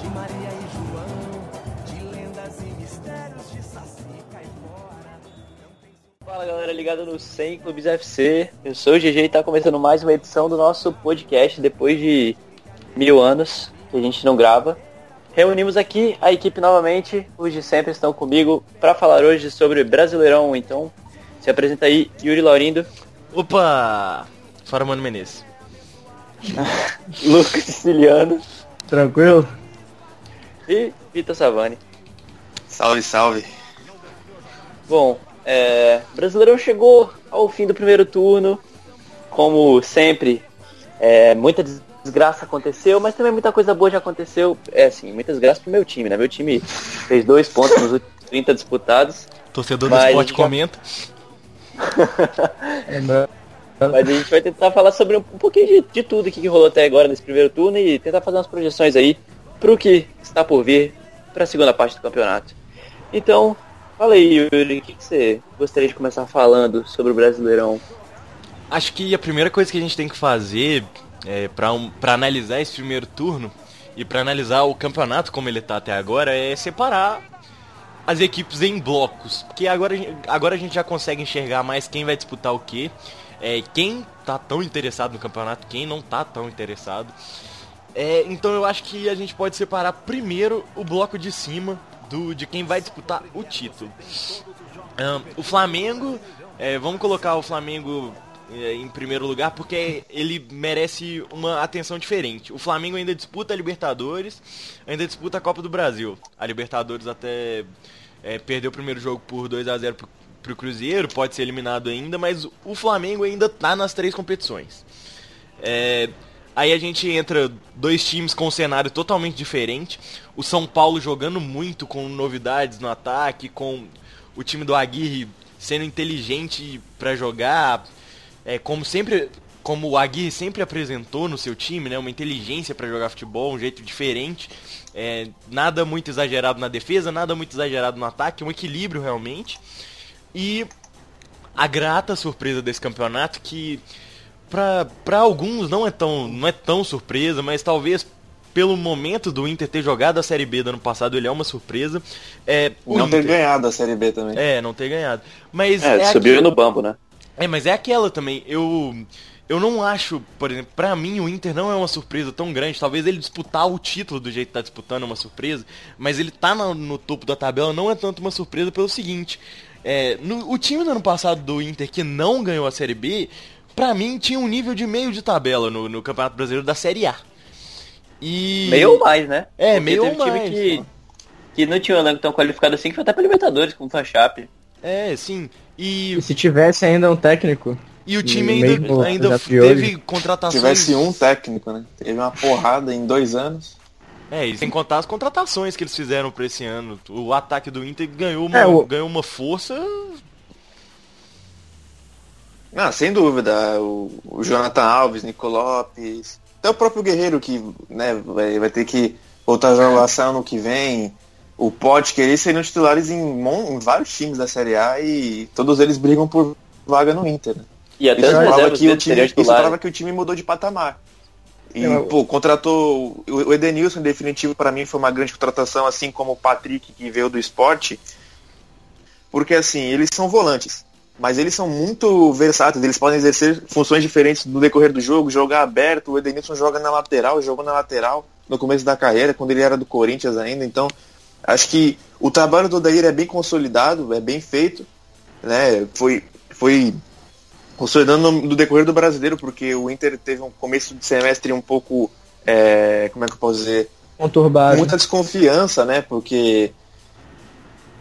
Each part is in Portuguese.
De Maria e João, de lendas e mistérios de Saci Caipora. Fala galera ligada no 100 Clubes FC, eu sou o GG e tá começando mais uma edição do nosso podcast depois de mil anos que a gente não grava. Reunimos aqui a equipe novamente, os de sempre estão comigo para falar hoje sobre Brasileirão, então se apresenta aí Yuri Laurindo, Opa! Fora Mano Menezes. Lucas Siciliano Tranquilo? e Vitor Savani. Salve, salve. Bom, é, Brasileirão chegou ao fim do primeiro turno. Como sempre, é, muita desgraça aconteceu, mas também muita coisa boa já aconteceu. É assim, muitas graças pro meu time, né? Meu time fez dois pontos nos últimos 30 disputados. Torcedor do esporte já- comenta. É, não. Mas a gente vai tentar falar sobre um, pouquinho de, de tudo que rolou até agora nesse primeiro turno e tentar fazer umas projeções aí pro que está por vir para a segunda parte do campeonato. Então, fala aí, Yuri, o que, que você gostaria de começar falando sobre o Brasileirão? Acho que a primeira coisa que a gente tem que fazer é, para um, analisar esse primeiro turno e para analisar o campeonato como ele tá até agora é separar as equipes em blocos. Porque agora, agora a gente já consegue enxergar mais quem vai disputar o quê, é, quem tá tão interessado no campeonato, quem não tá tão interessado. É, então eu acho que a gente pode separar primeiro o bloco de cima do, de quem vai disputar o título. Ahn, o Flamengo, é, vamos colocar o Flamengo é, em primeiro lugar porque ele merece uma atenção diferente. O Flamengo ainda disputa a Libertadores, ainda disputa a Copa do Brasil. A Libertadores até é, perdeu o primeiro jogo por 2 a 0 pro, Cruzeiro, pode ser eliminado ainda, mas o Flamengo ainda tá nas três competições. É, aí a gente entra dois times com um cenário totalmente diferente. O São Paulo jogando muito com novidades no ataque, com o time do Aguirre sendo inteligente pra jogar, é, como sempre, como o Aguirre sempre apresentou no seu time, né, uma inteligência pra jogar futebol, um jeito diferente, é, nada muito exagerado na defesa, nada muito exagerado no ataque, um equilíbrio realmente. E a grata surpresa desse campeonato que pra, pra alguns não é tão não é tão surpresa, mas talvez pelo momento do Inter ter jogado a Série B do ano passado, ele é uma surpresa. É, o Não ter Inter- ganhado a Série B também. É, não ter ganhado. Mas É, é, subiu aquilo- no bambo, né? é, mas é aquela também. Eu eu não acho, por exemplo, pra mim o Inter não é uma surpresa tão grande. Talvez ele disputar o título do jeito que tá disputando é uma surpresa, mas ele tá no, no topo da tabela não é tanto uma surpresa pelo seguinte. É, no- o time do ano passado do Inter que não ganhou a Série B, pra mim tinha um nível de meio de tabela no, no Campeonato Brasileiro da Série A. E Meio ou mais, né? É, Porque meio teve ou time mais, Que, ó. que não tinha um elenco tão qualificado assim, que foi até pra Libertadores, como foi a Chape. É, sim. E, E se tivesse ainda um técnico? e o time e ainda, mesmo ainda teve Se contratações. tivesse um técnico, né? Teve uma porrada em dois anos. É, e sem contar as contratações que eles fizeram pra esse ano. O ataque do Inter ganhou uma, É, o- ganhou uma força. Ah, sem dúvida. O, o Jonathan Alves, Nico Lopes. Até o próprio Guerreiro que né, vai, vai ter que voltar a jogar ano que vem. O Pote, que eles seriam titulares em, mon- em vários times da Série A e todos eles brigam por vaga no Inter. né? E até Isso reservas que o time, isso prova que o time mudou de patamar. E, É, pô, contratou. O o Edenilson, em definitivo, para mim, foi uma grande contratação, assim como o Patrick, que veio do esporte. Porque, assim, eles são volantes. Mas eles são muito versáteis, eles podem exercer funções diferentes no decorrer do jogo, jogar aberto. O Edenilson joga na lateral, jogou na lateral no começo da carreira, quando ele era do Corinthians ainda. Então, acho que o trabalho do Odair é bem consolidado, é bem feito. Né? Foi, foi consolidando no, decorrer do brasileiro, porque o Inter teve um começo de semestre um pouco, é, como é que eu posso dizer, Conturbado. muita desconfiança, né? Porque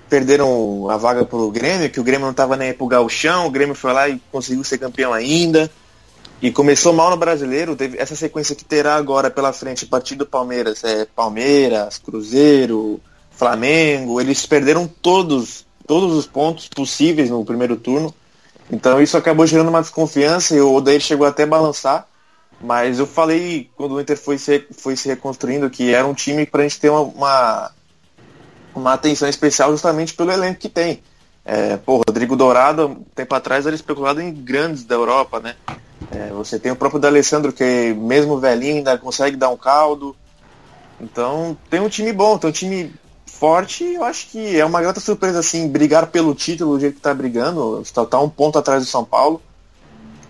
perderam a vaga pro Grêmio, que o Grêmio não estava nem pro gauchão, o Grêmio foi lá e conseguiu ser campeão ainda. E começou mal no brasileiro, teve essa sequência que terá agora pela frente, a partir do Palmeiras, é Palmeiras, Cruzeiro, Flamengo, eles perderam todos, todos os pontos possíveis no primeiro turno. Então isso acabou gerando uma desconfiança e o Odair chegou até a balançar. Mas eu falei quando o Inter foi se, foi se reconstruindo que era um time para a gente ter uma, uma, uma atenção especial justamente pelo elenco que tem. É, pô, Rodrigo Dourado, um tempo atrás, era especulado em grandes da Europa, né? É, você tem o próprio D'Alessandro que mesmo velhinho ainda consegue dar um caldo. Então tem um time bom, tem um time forte. Eu acho que é uma grata surpresa assim brigar pelo título do jeito que tá brigando. Está tá um ponto atrás do São Paulo.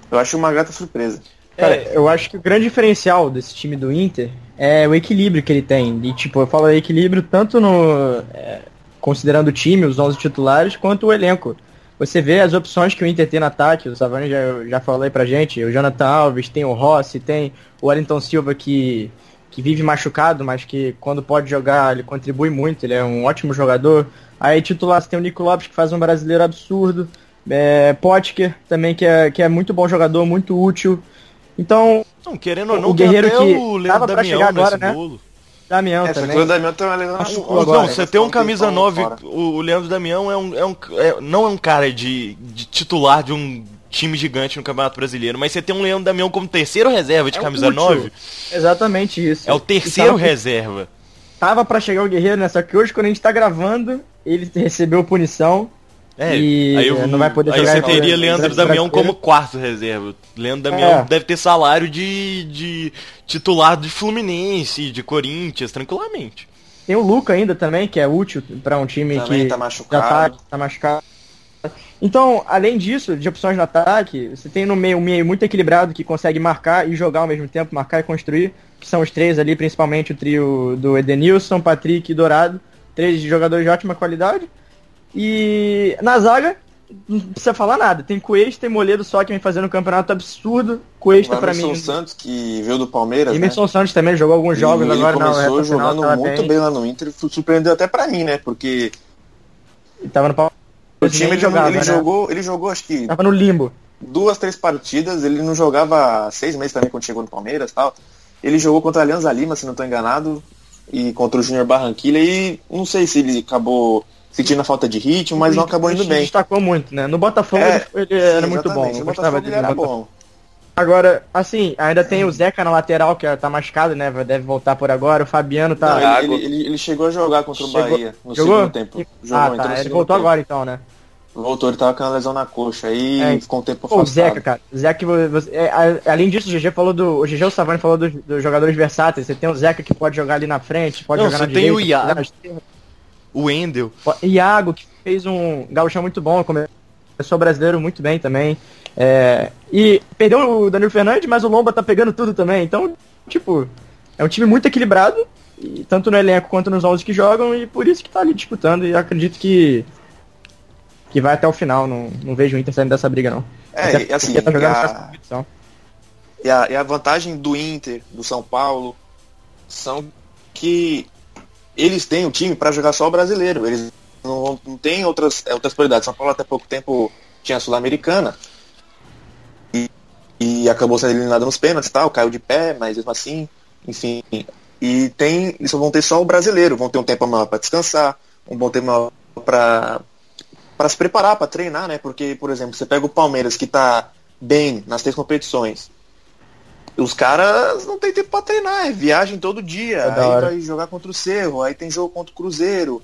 Eu acho uma grata surpresa. Cara, eu acho que o grande diferencial desse time do Inter é o equilíbrio que ele tem. E, tipo, eu falo equilíbrio tanto no. é, considerando o time, os 11 titulares, quanto o elenco. Você vê as opções que o Inter tem no ataque, o Savani já, já falou aí pra gente, o Jonathan Alves, tem o Rossi, tem o Wellington Silva que, que vive machucado, mas que quando pode jogar ele contribui muito, ele é um ótimo jogador. Aí titular você tem o Nico Lopes que faz um brasileiro absurdo, é, Potker também que é, que é muito bom jogador, muito útil. Então, Não, querendo ou O não, tem Guerreiro que o tava Leandro pra Damião chegar agora, nesse né? bolo. Damião É, também. o Damião na Machucou agora. Não, né? você tem um camisa tempão 9, fora. o o Leandro Damião é um, é um é- não é um cara de, de titular de um time gigante no Campeonato Brasileiro, mas você tem um Leandro Damião como terceiro reserva de É camisa útil. 9, Exatamente isso. é o terceiro tava- reserva. Tava pra chegar o Guerreiro, né? Só que hoje, quando a gente tá gravando, ele recebeu punição. É, E aí eu- não vai poder aí jogar você contra- teria Leandro Damião brasileiro. como quarto reserva. Leandro Damião É. deve ter salário de, de titular de Fluminense, de Corinthians, tranquilamente. Tem o Luca ainda também, que é útil pra um time Também que tá já machucado. tá, tá machucado. Então, além disso, de opções no ataque, você tem no meio um meio muito equilibrado que consegue marcar e jogar ao mesmo tempo, marcar e construir, que são os três ali, principalmente o trio do Edenilson, Patrick e Dourado, três jogadores de ótima qualidade. E na zaga, não precisa falar nada. Tem Cuesta, tem Moledo só que vem fazendo um campeonato absurdo. Cuesta O pra Emerson mim. Santos, que veio do Palmeiras, né? Emerson Santos também jogou alguns jogos E agora na começou final, jogando tava muito bem. lá no Inter, surpreendeu até pra mim, né? Porque Ele Tava no. O time ele, jogava, ele né? jogou, ele jogou acho que Tava no limbo. duas, três partidas, ele não jogava seis meses também quando chegou no Palmeiras e tal. Ele jogou contra a Alianza Lima, se não estou enganado, e contra o Júnior Barranquilla e não sei se ele acabou sentindo a falta de ritmo, mas não acabou indo bem. destacou muito, né? No Botafogo É, ele, ele era muito bom. exatamente, Eu o gostava Botafogo ele no era Botafogo. bom. Agora, assim, ainda tem o Zeca na lateral, que tá machucado, né? Deve voltar por agora. O Fabiano tá. Não, ele, ele- ele chegou a jogar contra o Chegou- Bahia no Jogou? segundo tempo. Jogou, ah, no tá. Ele voltou tempo. agora então, né? Voltou, ele tava com a lesão na coxa, aí É. ficou um tempo Pô, o afastado. Zeca, cara. Zeca, você- é, a- além disso, o GG falou do. O GG o Savani falou dos, dos jogadores versáteis. Você tem o Zeca que pode jogar ali na frente, pode Não, jogar você na tem direita, o Iago. O Wendel. O Iago, que fez um gauchão muito bom, começou brasileiro muito bem também. É, e perdeu o Danilo Fernandes, mas o Lomba tá pegando tudo também. Então, tipo, é um time muito equilibrado, e tanto no elenco quanto nos 11 que jogam, e por isso que tá ali disputando. E acredito que que vai até o final. Não, não vejo o Inter saindo dessa briga, não. É, Até e assim, tá jogando e a- competição. E a, e a vantagem do Inter, do São Paulo, são que eles têm o time para jogar só o brasileiro. Eles não, não têm outras, é, outras prioridades. São Paulo até pouco tempo tinha a Sul-Americana e, e acabou sendo eliminado nos pênaltis e tal, caiu de pé, mas mesmo assim, enfim. E tem, eles só vão ter só o brasileiro, vão ter um tempo maior para descansar, um bom tempo maior para para se preparar, para treinar, né? Porque, por exemplo, você pega o Palmeiras que tá bem nas três competições. Os caras não tem tempo pra treinar, é viagem todo dia. É aí vai jogar contra o Cerro, aí tem jogo contra o Cruzeiro,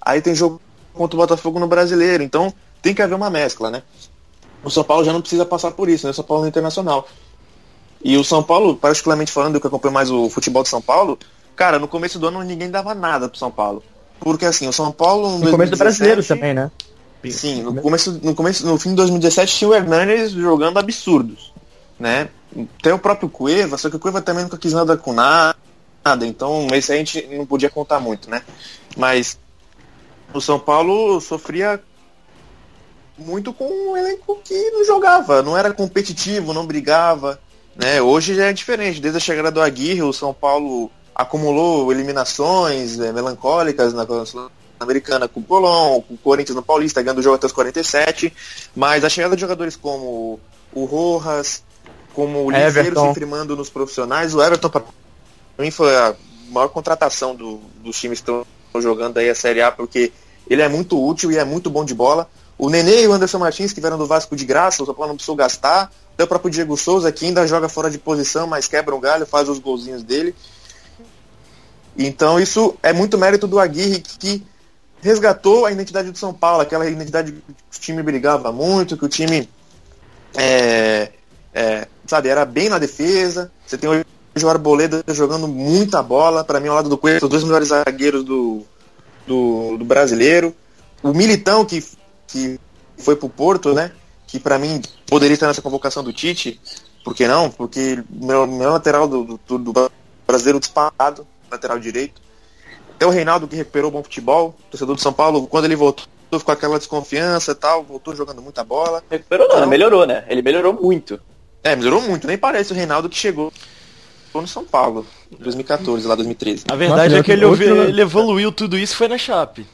aí tem jogo contra o Botafogo no Brasileiro. Então tem que haver uma mescla, né? O São Paulo já não precisa passar por isso, né? O São Paulo é internacional. E o São Paulo, particularmente falando, que acompanho mais o futebol de São Paulo, cara, no começo do ano ninguém dava nada pro São Paulo. Porque assim, o São Paulo. No começo do 2017, brasileiro também, né? Sim, no começo, no começo, no fim de 2017 tinha o Hernanes jogando absurdos, né? Tem o próprio Cueva, só que o Cueva também nunca quis nada com nada, então esse a gente não podia contar muito, né? Mas o São Paulo sofria muito com um elenco que não jogava, não era competitivo, não brigava, né? Hoje já é diferente, desde a chegada do Aguirre, o São Paulo acumulou eliminações eh, melancólicas na Sul-Americana com o Colón, com o Corinthians no Paulista, ganhando o jogo até os 47, mas a chegada de jogadores como o Rojas, como o Liceiro se Everton. firmando nos profissionais, o Everton para mim foi a maior contratação do- dos times que estão jogando aí a Série A, porque ele é muito útil e é muito bom de bola. O Nenê e o Anderson Martins, que vieram do Vasco de graça, o São Paulo não precisou gastar. Até o próprio Diego Souza, que ainda joga fora de posição, mas quebra um galho, faz os golzinhos dele. Então isso é muito mérito do Aguirre, que resgatou a identidade do São Paulo, aquela identidade que o time brigava muito, que o time é, É, sabe, era bem na defesa. Você tem hoje o Arboleda jogando muita bola. Para mim, ao lado do Coelho, os dois melhores zagueiros do, do, do, brasileiro. O Militão, que, que foi pro Porto, né? Que para mim poderia estar nessa convocação do Tite. Por que não? Porque meu, meu lateral do, do, do brasileiro disparado, lateral direito. Até o Reinaldo que recuperou bom futebol, torcedor do São Paulo, quando ele voltou, ficou aquela desconfiança e tal, voltou jogando muita bola. Recuperou não, então, melhorou, né? Ele melhorou muito. É, melhorou muito. Nem parece o Reinaldo que chegou no São Paulo, em 2014, lá 2013. A verdade Nossa, é que ele, ele, evoluiu tudo isso foi na Chape.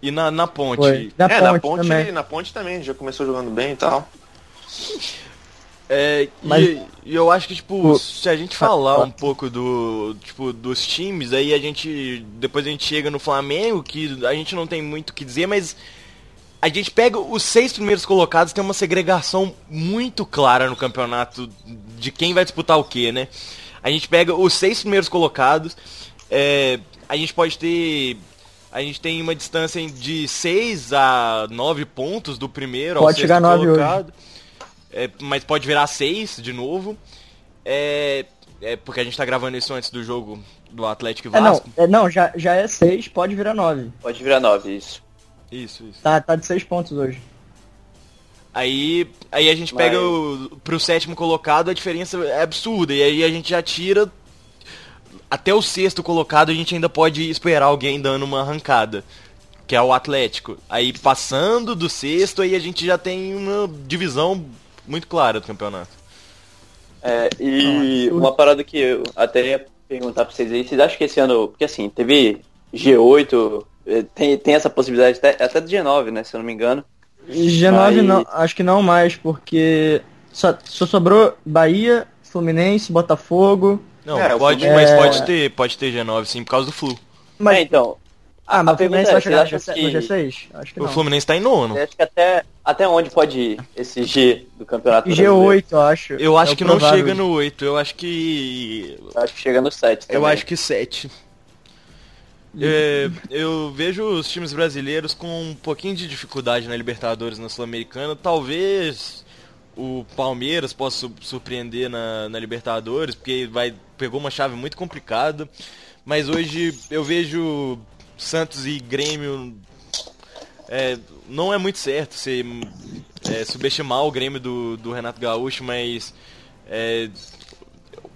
E na, na ponte. Foi. Na é, ponte na ponte, também. na ponte também, já começou jogando bem e tal. É, Mas... e, e, eu acho que, tipo, o... se a gente falar um pouco do, tipo, dos times, aí a gente, depois a gente chega no Flamengo, que a gente não tem muito o que dizer, mas a gente pega os seis primeiros colocados, tem uma segregação muito clara no campeonato de quem vai disputar o que, né? A gente pega os seis primeiros colocados, é, a gente pode ter. A gente tem uma distância de 6 a 9 pontos do primeiro pode ao chegar sexto colocado. É, mas pode virar 6 de novo. É, é, porque a gente tá gravando isso antes do jogo do Atlético e Vasco. É, não, é, não já, já é 6, pode virar 9. Pode virar 9, isso. Isso, isso. Tá, tá de 6 pontos hoje. Aí, aí a gente Mas... pega o, pro sétimo colocado, a diferença é absurda. E aí a gente já tira. Até o sexto colocado a gente ainda pode esperar alguém dando uma arrancada. Que é o Atlético. Aí passando do sexto, aí a gente já tem uma divisão muito clara do campeonato. É, e uma parada que eu até ia perguntar pra vocês aí, vocês acham que esse ano. Porque assim, teve G8, eh, tem, tem essa possibilidade até, até do G9, né? Se eu não me engano. G9 Mas... não, acho que não mais, porque só, só sobrou Bahia, Fluminense, Botafogo. Não, é, pode, mas é... pode ter, pode ter G9 sim, por causa do Flu. Mas, é, então. Ah, mas o Fluminense é, vai chegar no G6? Acho que o não. Fluminense tá em nono. Acho que até, até onde pode ir esse G do campeonato G8, eu acho. Eu acho é que não chega no 8, eu acho que... Eu acho que chega no 7 também. Eu acho que 7. É, eu vejo os times brasileiros com um pouquinho de dificuldade na Libertadores, na Sul-Americana. Talvez o Palmeiras possa surpreender na, na, Libertadores, porque vai, pegou uma chave muito complicada. Mas hoje eu vejo Santos e Grêmio. É, não é muito certo você é, subestimar o Grêmio do, do Renato Gaúcho, mas é,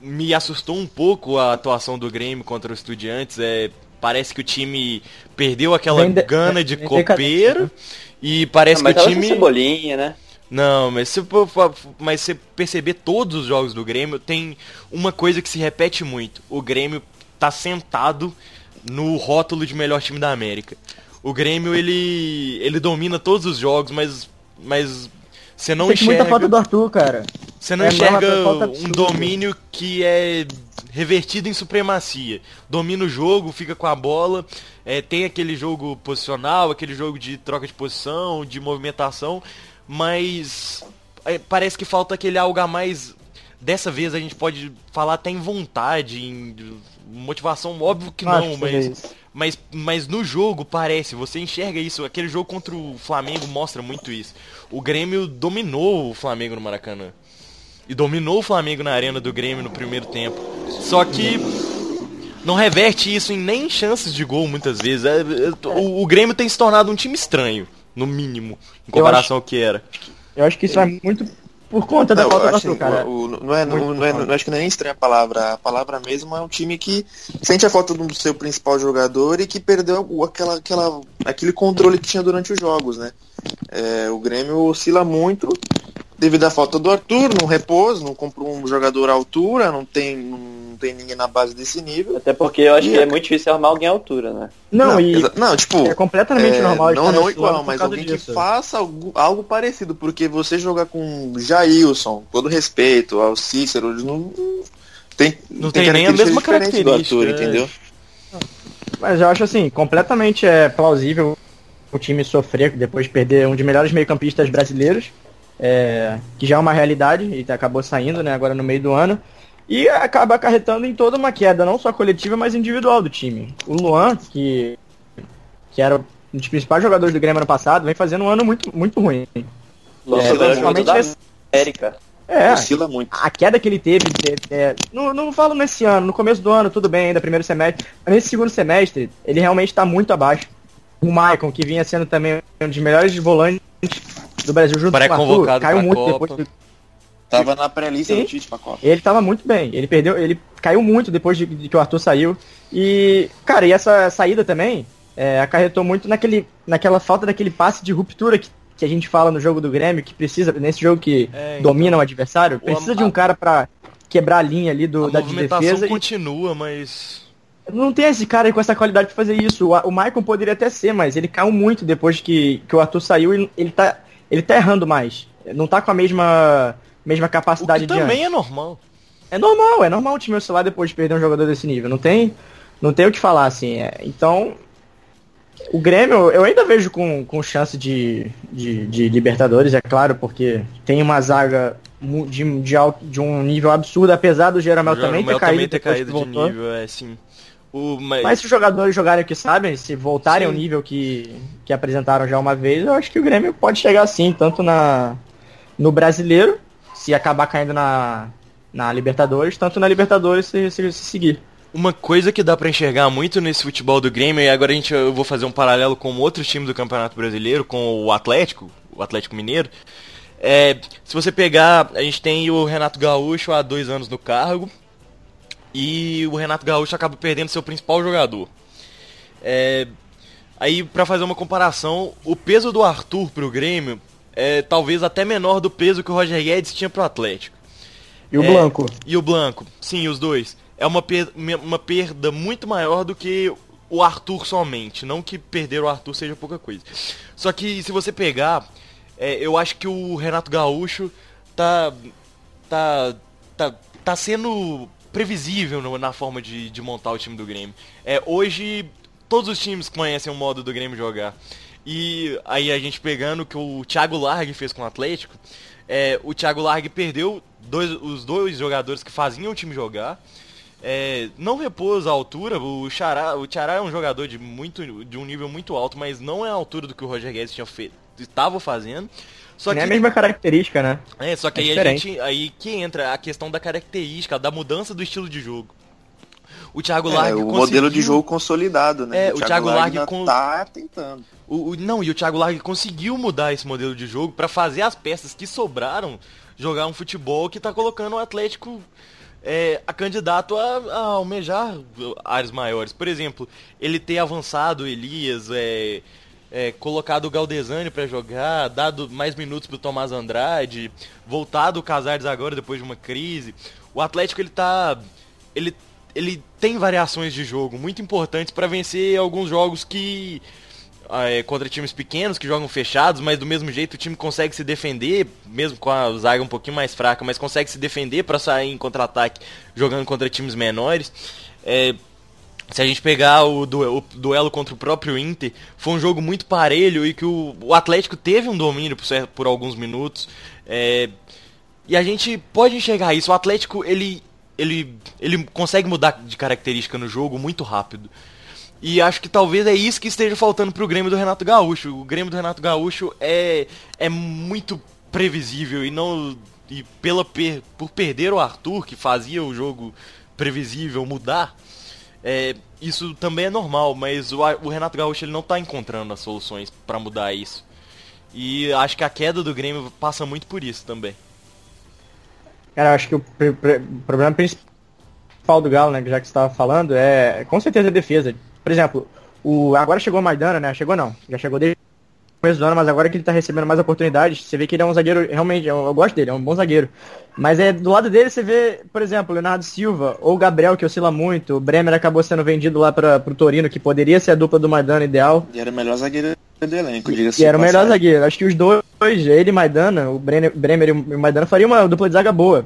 me assustou um pouco a atuação do Grêmio contra os Estudiantes. É, Parece que o time perdeu aquela de, gana de copeiro e parece não, que o time cebolinha, né? Não, mas se mas você perceber todos os jogos do Grêmio, tem uma coisa que se repete muito. O Grêmio tá sentado no rótulo de melhor time da América. O Grêmio ele ele domina todos os jogos, mas mas você não tem enxerga. muita falta do Arthur, cara. Você não é enxerga um domínio que é revertido em supremacia. Domina o jogo, fica com a bola, é, tem aquele jogo posicional, aquele jogo de troca de posição, de movimentação, mas é, parece que falta aquele algo a mais. Dessa vez a gente pode falar até em vontade, em motivação, óbvio que não, mas, mas, mas no jogo parece, você enxerga isso. Aquele jogo contra o Flamengo mostra muito isso. O Grêmio dominou o Flamengo no Maracanã e dominou o Flamengo na arena do Grêmio no primeiro tempo. Só que não reverte isso em nem chances de gol muitas vezes. É, é, o, o Grêmio tem se tornado um time estranho, no mínimo, em comparação acho, ao que era. Eu acho que isso é muito por conta da falta do cara. O, não, é, não, não, é, não, acho que não é nem estranha a palavra. A palavra mesmo é um time que sente a falta do seu principal jogador e que perdeu aquela, aquela, aquele controle que tinha durante os jogos, né? É, o Grêmio oscila muito devido à falta do Arthur, não repouso, não comprou um jogador à altura, não tem, não tem ninguém na base desse nível. Até porque eu acho e que é, é muito difícil arrumar alguém à altura, né? Não, não, e, não tipo, é completamente é, normal. Não, não igual, mas alguém disso. que faça algo, algo, parecido, porque você jogar com Jailson, todo respeito ao Cícero, não tem, não tem, tem nem a mesma característica, Arthur, é. entendeu? Mas eu acho assim, completamente é plausível o time sofrer depois de perder um dos melhores meio-campistas brasileiros é, que já é uma realidade e acabou saindo né, agora no meio do ano. E acaba acarretando em toda uma queda, não só coletiva, mas individual do time. O Luan, que, que era um dos principais jogadores do Grêmio ano passado, vem fazendo um ano muito, muito ruim. Nossa, é, principalmente da América. É, Oscila muito. a queda que ele teve, é, é, não, não falo nesse ano, no começo do ano, tudo bem, ainda primeiro semestre, mas nesse segundo semestre, ele realmente tá muito abaixo. O Maicon, que vinha sendo também um dos melhores volantes do Brasil, junto com o Arthur, caiu muito Copa. depois do, Tava na pré-lista do Tite pra Copa. Ele tava muito bem. Ele perdeu, ele caiu muito depois de, de que o Arthur saiu. E, cara, e essa saída também é, acarretou muito naquele, naquela falta daquele passe de ruptura que, que a gente fala no jogo do Grêmio, que precisa, nesse jogo que É, então. domina o adversário, O precisa am- de um cara pra quebrar a linha ali do, A da de movimentação defesa. E continua, mas. Não tem esse cara aí com essa qualidade pra fazer isso. O, o Maicon poderia até ser, mas ele caiu muito depois que, que o Arthur saiu e ele tá, ele tá errando mais. Não tá com a mesma, mesma O capacidade que de antes. também é normal. É normal, é normal o time oscilar depois de perder um jogador desse nível. Não tem, não tem o que falar, assim. é. Então, o Grêmio, eu ainda vejo com, com chance de, de, de Libertadores, é claro, porque tem uma zaga mu- de, de, alto, de um nível absurdo, apesar do Jeromel também ter caído, também ter caído de voltou. nível, é assim. O, mas, Mas se os jogadores jogarem o que sabem, se voltarem Sim. ao nível que, que apresentaram já uma vez, eu acho que o Grêmio pode chegar sim, tanto na, no brasileiro, se acabar caindo na, na Libertadores, tanto na Libertadores se, se, se seguir. Uma coisa que dá pra enxergar muito nesse futebol do Grêmio, e agora a gente, eu vou fazer um paralelo com outros times do Campeonato Brasileiro, com o Atlético, o Atlético Mineiro. É, se você pegar, a gente tem o Renato Gaúcho há dois anos no cargo, e o Renato Gaúcho acaba perdendo seu principal jogador. É, aí, pra fazer uma comparação, o peso do Arthur pro Grêmio é talvez até menor do peso que o Roger Guedes tinha pro Atlético. E o É, Blanco? E o Blanco, sim, os dois. É uma, per- uma perda muito maior do que o Arthur somente. Não que perder o Arthur seja pouca coisa. Só que se você pegar, é, eu acho que o Renato Gaúcho tá. tá. tá, tá sendo previsível no- na forma de, de montar o time do Grêmio. É, hoje, todos os times conhecem o modo do Grêmio jogar. E aí a gente pegando o que o Thiago Largue fez com o Atlético, é, o Thiago Largue perdeu dois- os dois jogadores que faziam o time jogar. É, não repôs a altura, o Xará, o Xará é um jogador de, muito, de um nível muito alto, mas não é a altura do que o Roger Guedes estava fazendo. Só que a mesma característica, né? é, só que É aí a diferente. gente. Aí que entra a questão da característica, da mudança do estilo de jogo. O Thiago É, Largue o conseguiu- modelo de jogo consolidado, né? É, o Thiago Largue ainda com- tá tentando. O, o- não, e o Thiago Largue conseguiu mudar esse modelo de jogo pra fazer as peças que sobraram jogar um futebol que tá colocando o Atlético é, a candidato a, a almejar áreas maiores. Por exemplo, ele ter avançado o Elias, é, é, colocado o Galdesani pra jogar, dado mais minutos pro Tomás Andrade, voltado o Casares agora depois de uma crise. O Atlético ele tá ele ele tem variações de jogo muito importantes pra vencer alguns jogos que é, contra times pequenos que jogam fechados, mas do mesmo jeito o time consegue se defender, mesmo com a zaga um pouquinho mais fraca, mas consegue se defender para sair em contra-ataque jogando contra times menores. É, se a gente pegar o, o duelo contra o próprio Inter, foi um jogo muito parelho e que o, o Atlético teve um domínio por, por alguns minutos. É, e a gente pode enxergar isso. O Atlético ele, ele, ele consegue mudar de característica no jogo muito rápido. E acho que talvez é isso que esteja faltando pro Grêmio do Renato Gaúcho. O Grêmio do Renato Gaúcho é, é muito previsível e não e pela per, por perder o Arthur que fazia o jogo previsível mudar. É, isso também é normal, mas o, A- o Renato Gaúcho ele não tá encontrando as soluções pra mudar isso. E acho que a queda do Grêmio passa muito por isso também. Cara, eu acho que o pr- pr- problema principal do Galo, né, já que você estava falando, é com certeza a defesa. Por exemplo, o agora chegou o Maidana, né? Chegou não, já chegou desde começo do ano, mas agora que ele tá recebendo mais oportunidades, você vê que ele é um zagueiro, realmente, eu, eu gosto dele, é um bom zagueiro. Mas é do lado dele você vê, por exemplo, o Leonardo Silva ou o Gabriel, que oscila muito, o Bremer acabou sendo vendido lá para pro Torino, que poderia ser a dupla do Maidana ideal. E era o melhor zagueiro do elenco, diga-se E era o melhor zagueiro. Acho que os dois, ele e Maidana, o Bremer, Bremer e o Maidana, fariam uma dupla de zaga boa.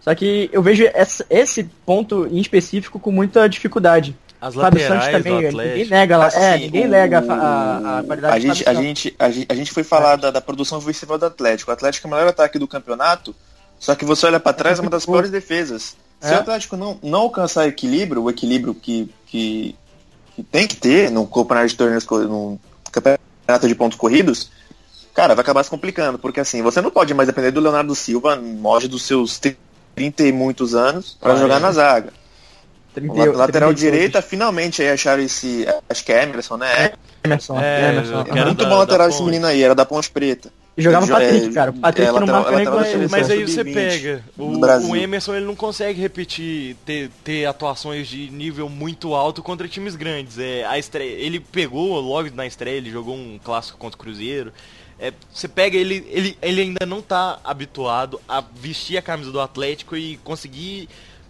Só que eu vejo esse ponto em específico com muita dificuldade. As Fábio laterais Santos do também, ninguém nega lá. Assim, é, ninguém o- nega a, a, qualidade A gente, a, gente, a, gente, a gente foi falar da, da produção ofensiva do Atlético. O Atlético é o melhor ataque do campeonato, só que você olha pra trás, é uma das piores defesas. Se É. o Atlético não, não alcançar equilíbrio, o equilíbrio que, que, que tem que ter no campeonato de torneios, no campeonato de pontos corridos, cara, vai acabar se complicando, porque assim, você não pode mais depender do Leonardo Silva, moge dos seus 30 e muitos anos, para Ah, jogar é. na zaga. 30, O la- lateral 30 e direita, finalmente aí acharam esse. Acho que é Emerson, né? Emerson, É, Emerson. É muito da- bom lateral esse menino aí, era da Ponte Preta. E jogava o É, Patrick, cara. O Patrick é, não lateral- marca nem lateral ele. Mas, aí você sub-20 pega. O, o Emerson ele não consegue repetir, ter, ter atuações de nível muito alto contra times grandes. É, a estreia, ele pegou logo na estreia, ele jogou um clássico contra o Cruzeiro. É, você pega ele, ele, ele ainda não tá habituado a vestir a camisa do Atlético e conseguir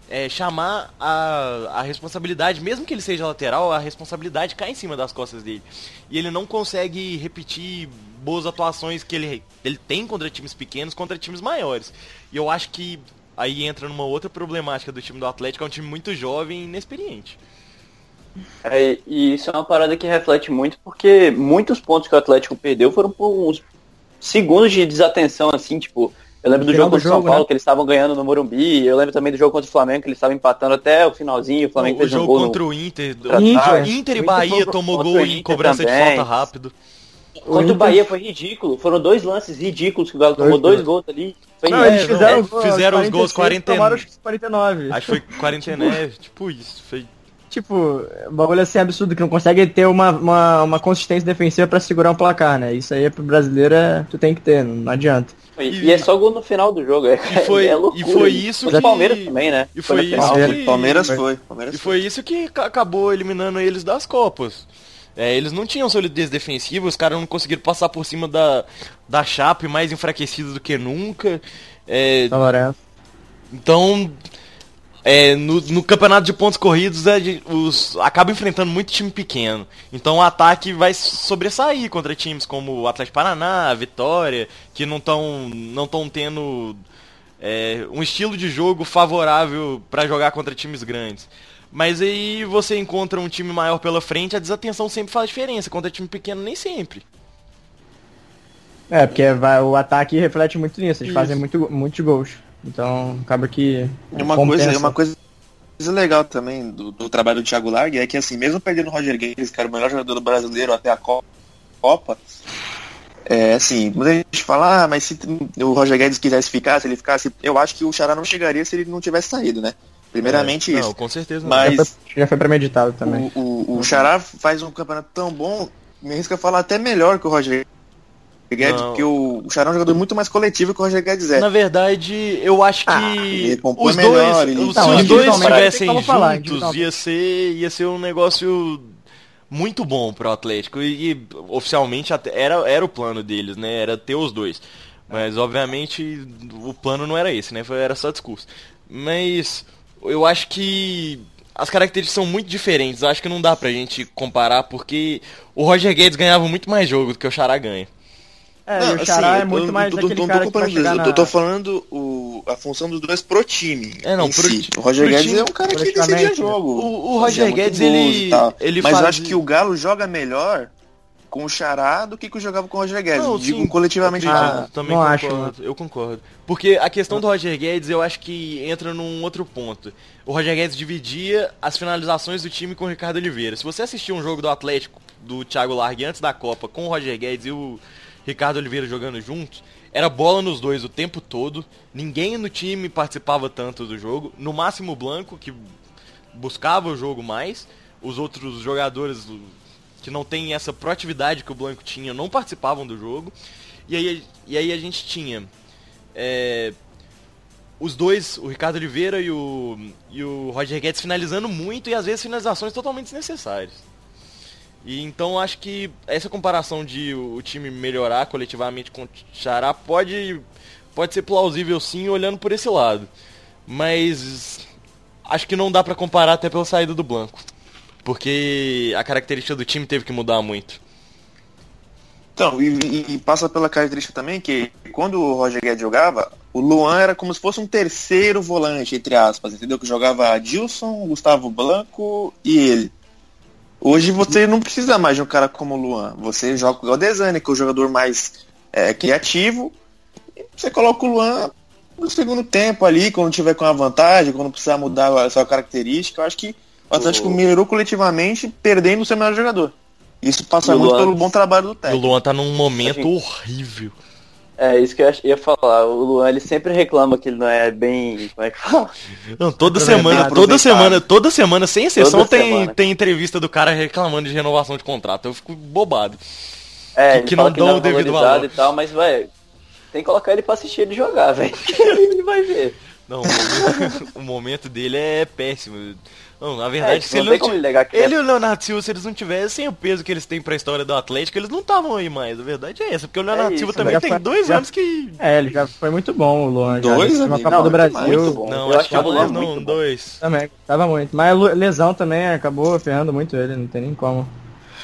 é, chamar a, a responsabilidade, mesmo que ele seja lateral, a responsabilidade cai em cima das costas dele. E ele não consegue repetir boas atuações que ele, ele tem contra times pequenos, contra times maiores. E eu acho que aí entra numa outra problemática do time do Atlético, é um time muito jovem e inexperiente. É, e isso é uma parada que reflete muito, porque muitos pontos que o Atlético perdeu foram por uns segundos de desatenção, assim, tipo, eu lembro do jogo do contra o São jogo, Paulo, né? que eles estavam ganhando no Morumbi, eu lembro também do jogo contra o Flamengo, que eles estavam empatando até o finalzinho, o Flamengo o fez um jogo gol no- contra o Inter, do- Inter, Inter, Inter e Bahia tomou gol o em cobrança de também. falta rápido. Contra o Inter- Bahia foi ridículo, foram dois lances ridículos que o Galo tomou Dois dois gols ali. Foi Não, eles fizeram, é, os gols fizeram os gols 46, 40 tomaram os 49. Acho que foi 49, tipo isso. Foi Tipo, um bagulho assim absurdo, que não consegue ter uma, uma, uma consistência defensiva pra segurar um placar, né? Isso aí pro brasileiro é, tu tem que ter, não, não adianta. E, e é só gol no final do jogo. É, E foi- é e loucura. foi isso Contra o que- Palmeiras também, né? e foi no isso que- Palmeiras, Palmeiras Foi. foi. Palmeiras E foi isso que ca- acabou eliminando eles das Copas. É, eles não tinham solidez defensiva, os caras não conseguiram passar por cima da, da Chape mais enfraquecida do que nunca. É, então, é, no, no campeonato de pontos corridos, gente- os, acaba enfrentando muito time pequeno. Então o ataque vai sobressair contra times como o Atlético Paraná, a Vitória, que não estão não tão tendo é, um estilo de jogo favorável para jogar contra times grandes. Mas aí você encontra um time maior pela frente, a desatenção sempre faz diferença. Contra time pequeno, nem sempre. É, porque vai, o ataque reflete muito nisso, eles Isso. fazem muito, muitos gols. Então acaba que. E uma compensa. coisa, uma coisa legal também do, do trabalho do Thiago Largue é que assim, mesmo perdendo o Roger Guedes, que era o melhor jogador do brasileiro até a Co- Copa, é assim, muita gente fala, ah, mas se o Roger Guedes quisesse ficar, se ele ficasse, eu acho que o Xará não chegaria se ele não tivesse saído, né? Primeiramente É, isso. Não, com certeza não. Mas- Já foi, já foi premeditado também. O, o, o Xará faz um campeonato tão bom, me arrisca falar até melhor que o Roger Guedes, porque o, o Xará é um jogador muito mais coletivo que o Roger Guedes é. Na verdade, eu acho que Ah, os melhor, dois, ele- os- Não, se os dois individualmente estivessem falar, juntos, individualmente. ia ser, ia ser um negócio muito bom pro Atlético. E, e, oficialmente até era, era o plano deles, né? Era ter os dois. Mas obviamente o plano não era esse, né? Foi, era só discurso. Mas eu acho que as características são muito diferentes. Eu acho que não dá pra gente comparar, porque o Roger Guedes ganhava muito mais jogo do que o Xará ganha. É, Não, e o Xará assim, é muito eu mais tô- daquele não tô cara que chegar na... Eu tô falando o, a função dos dois pro time. É, não, pro si. ti- O Roger pro Guedes time, é um cara que decidia jogo. O- o Roger Guedes, ele- ele Mas eu fazia- acho que o Galo joga melhor com o Xará do que que jogava com o Roger Guedes. Não, Digo sim, coletivamente. Ah, também não concordo, acho, eu concordo. Porque a questão do Roger Guedes, eu acho que entra num outro ponto. O Roger Guedes dividia as finalizações do time com o Ricardo Oliveira. Se você assistir um jogo do Atlético, do Thiago Largue antes da Copa, com o Roger Guedes e o Ricardo Oliveira jogando juntos, era bola nos dois o tempo todo. Ninguém no time participava tanto do jogo. No máximo o Blanco, que buscava o jogo mais. Os outros jogadores que não têm essa proatividade que o Blanco tinha não participavam do jogo. E aí, e aí a gente tinha é, os dois, o Ricardo Oliveira e o, e o Roger Guedes finalizando muito e às vezes finalizações totalmente desnecessárias. E então acho que essa comparação de o, time melhorar coletivamente com o Xará pode, pode ser plausível sim olhando por esse lado. Mas acho que não dá pra comparar até pela saída do Blanco. Porque a característica do time teve que mudar muito. Então, e, e- passa pela característica também que quando o Roger Guedes jogava, o Luan era como se fosse um terceiro volante, entre aspas, entendeu? Que jogava Adilson, Gustavo Blanco e ele. Hoje você não precisa mais de um cara como o Luan. Você joga com o Desani, que é o jogador mais é, criativo. E você coloca o Luan no segundo tempo ali, quando tiver com a vantagem, quando precisar mudar a sua característica. Eu acho que o Atlético melhorou coletivamente, perdendo o seu melhor jogador. Isso passa muito Luan- pelo bom trabalho do E o técnico. Luan tá num momento Gente. horrível. É, isso que eu ia falar. O Luan, ele sempre reclama que ele não é bem. Como é que fala? Não, toda semana, toda semana, toda semana, sem exceção, Toda tem, semana. tem entrevista do cara reclamando de renovação de contrato. Eu fico bobado. É, Que- ele que fala não que dão não é o devido valor. e tal, mas, velho, tem que colocar ele pra assistir ele jogar, velho. ele vai ver. Não, o momento, o momento dele é péssimo. Não, na verdade, É, se não ele não ele que é. ele e o Leonardo Silva, se eles não tivessem o peso que eles têm pra história do Atlético, eles não estavam aí mais. A verdade é essa, porque o Leonardo isso, Silva também já tem foi- dois já- anos que. É, ele já foi muito bom, o Luan. já. Dois, Nesse uma amigo? Copa Não, do Brasil. muito bom. Não, Eu acho que achava o Luan não, dois. Também, tava muito. Mas lesão também acabou ferrando muito ele, não tem nem como.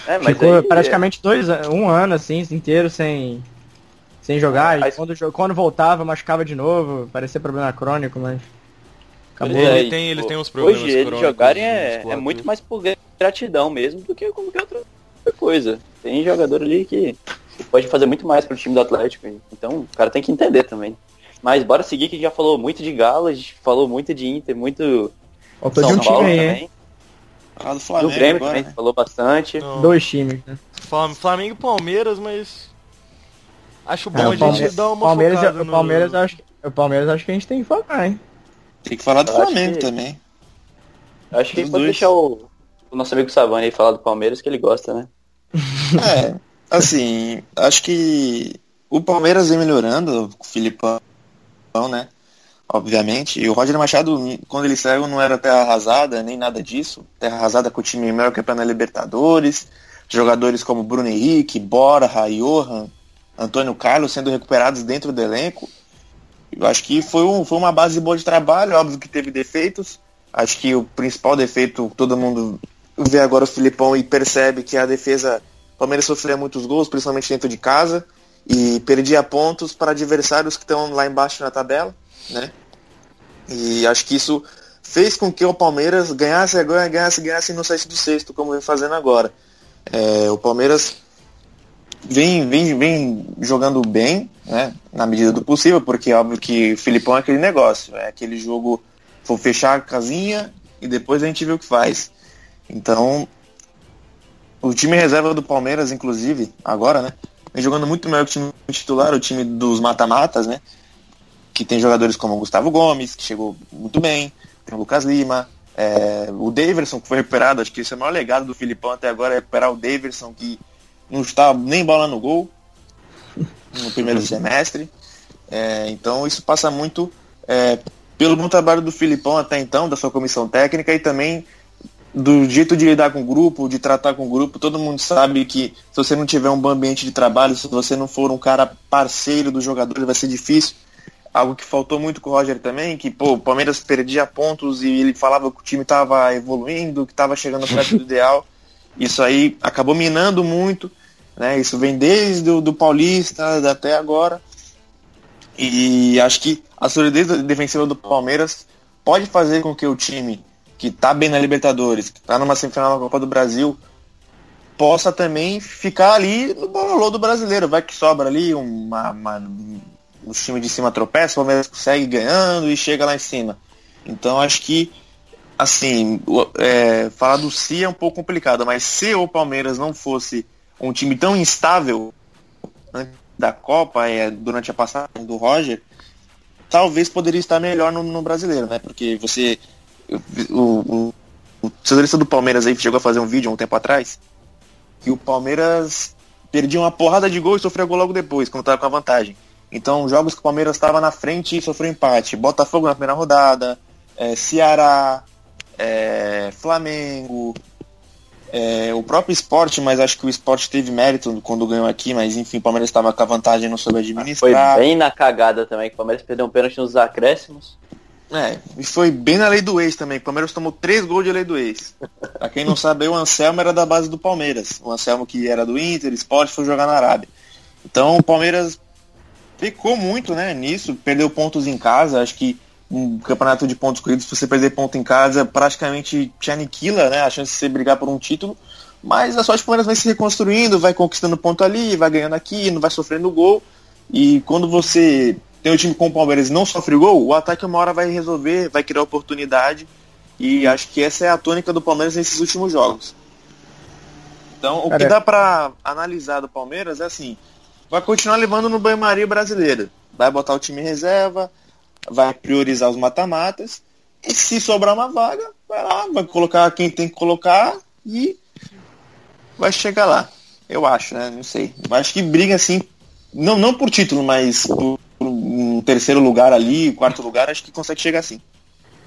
É, mas Ficou aí, praticamente dois, um ano assim, inteiro sem, sem jogar. Aí- E quando, quando voltava, machucava de novo. Parecia problema crônico, mas. Acabou. Ele aí, tem- eles pô, têm uns problemas Hoje eles jogarem é, é muito mais por gratidão mesmo do que qualquer outra coisa. Tem jogador ali que pode fazer muito mais pro time do Atlético. Então o cara tem que entender também. Mas bora seguir que já falou muito de Galo, a gente falou muito de Inter, muito Faltou de São um time Paulo hein? também. Falar do Do Flamengo Grêmio agora, também né? falou bastante. Não, Dois times, né? Flam- Flamengo e Palmeiras, mas. Acho bom É, a o gente Palmeiras, dar uma Palmeiras, focada o no- Palmeiras acho que o Palmeiras acho que a gente tem que focar, hein? Tem que falar do Eu acho Flamengo que- também. Acho que Os pode dois. deixar o, o nosso amigo Savani aí falar do Palmeiras, que ele gosta, né? É, assim, acho que o Palmeiras vem melhorando, o Filipão, né? Obviamente. E o Roger Machado, quando ele saiu, não era terra arrasada, nem nada disso. Terra arrasada com o time melhor campeão na Libertadores. Jogadores como Bruno Henrique, Borja, Johan, Antônio Carlos sendo recuperados dentro do elenco. Eu acho que foi, um, foi uma base boa de trabalho, óbvio que teve defeitos. Acho que o principal defeito, todo mundo vê agora o Filipão e percebe que a defesa o Palmeiras sofria muitos gols, principalmente dentro de casa, e perdia pontos para adversários que estão lá embaixo na tabela, né? E acho que isso fez com que o Palmeiras ganhasse agora, ganhasse, ganhasse não saísse do sexto, como vem fazendo agora. É, o Palmeiras vem, vem, vem jogando bem, né? Na medida do possível, porque é óbvio que o Filipão é aquele negócio, é aquele jogo, vou fechar a casinha e depois a gente vê o que faz. Então, o time reserva do Palmeiras, inclusive, agora, né? Vem jogando muito melhor que o time titular, o time dos mata-matas, né? Que tem jogadores como o Gustavo Gomes, que chegou muito bem, tem o Lucas Lima, é, o Daverson, que foi recuperado, acho que esse é o maior legado do Filipão até agora, é recuperar o Daverson, que não está nem bola no gol no primeiro semestre. É, então isso passa muito é, pelo bom trabalho do Filipão até então, da sua comissão técnica e também do jeito de lidar com o grupo, de tratar com o grupo. Todo mundo sabe que se você não tiver um bom ambiente de trabalho, se você não for um cara parceiro dos jogadores, vai ser difícil. Algo que faltou muito com o Roger também, que pô, o Palmeiras perdia pontos e ele falava que o time estava evoluindo, que estava chegando perto do ideal. Isso aí acabou minando muito, né? Isso vem desde o do Paulista até agora. E acho que a solidez defensiva do Palmeiras pode fazer com que o time que está bem na Libertadores, que está numa semifinal da Copa do Brasil, possa também ficar ali no bololô do brasileiro. Vai que sobra ali uma, uma, o time de cima tropeça, o Palmeiras consegue ganhando e chega lá em cima. Então acho que assim, é, falar do si é um pouco complicado, mas se o Palmeiras não fosse um time tão instável antes da Copa, é, durante a passagem do Roger, talvez poderia estar melhor no, no brasileiro, né? Porque você. O, o, o do Palmeiras aí chegou a fazer um vídeo há um tempo atrás que o Palmeiras perdia uma porrada de gol e sofreu gol logo depois, quando estava com a vantagem. Então, jogos que o Palmeiras estava na frente e sofreu empate. Botafogo na primeira rodada, é, Ceará, é, Flamengo, é, o próprio esporte, mas acho que o esporte teve mérito quando ganhou aqui, mas enfim, o Palmeiras estava com a vantagem não soube Foi administrar. bem na cagada também, que o Palmeiras perdeu um pênalti nos acréscimos. É, e foi bem na lei do ex também. O Palmeiras tomou três gols de lei do ex. Pra quem não sabe, o Anselmo era da base do Palmeiras. O Anselmo que era do Inter, Esporte, foi jogar na Arábia. Então o Palmeiras ficou muito né, nisso, perdeu pontos em casa. Acho que um campeonato de pontos corridos, se você perder ponto em casa, praticamente te aniquila né, a chance de você brigar por um título. Mas a sorte do Palmeiras vai se reconstruindo, vai conquistando ponto ali, vai ganhando aqui, não vai sofrendo gol. E quando você tem um time com o Palmeiras e não sofre gol, o ataque uma hora vai resolver, vai criar oportunidade. E acho que essa é a tônica do Palmeiras nesses últimos jogos. Então, o Cara, que dá pra analisar do Palmeiras é assim, vai continuar levando no banho-maria brasileiro. Vai botar o time em reserva, vai priorizar os mata-matas, e se sobrar uma vaga, vai lá, vai colocar quem tem que colocar e vai chegar lá. Eu acho, né? Não sei. Eu acho que briga assim, não, não por título, mas por, por um terceiro lugar ali, quarto lugar, acho que consegue chegar assim.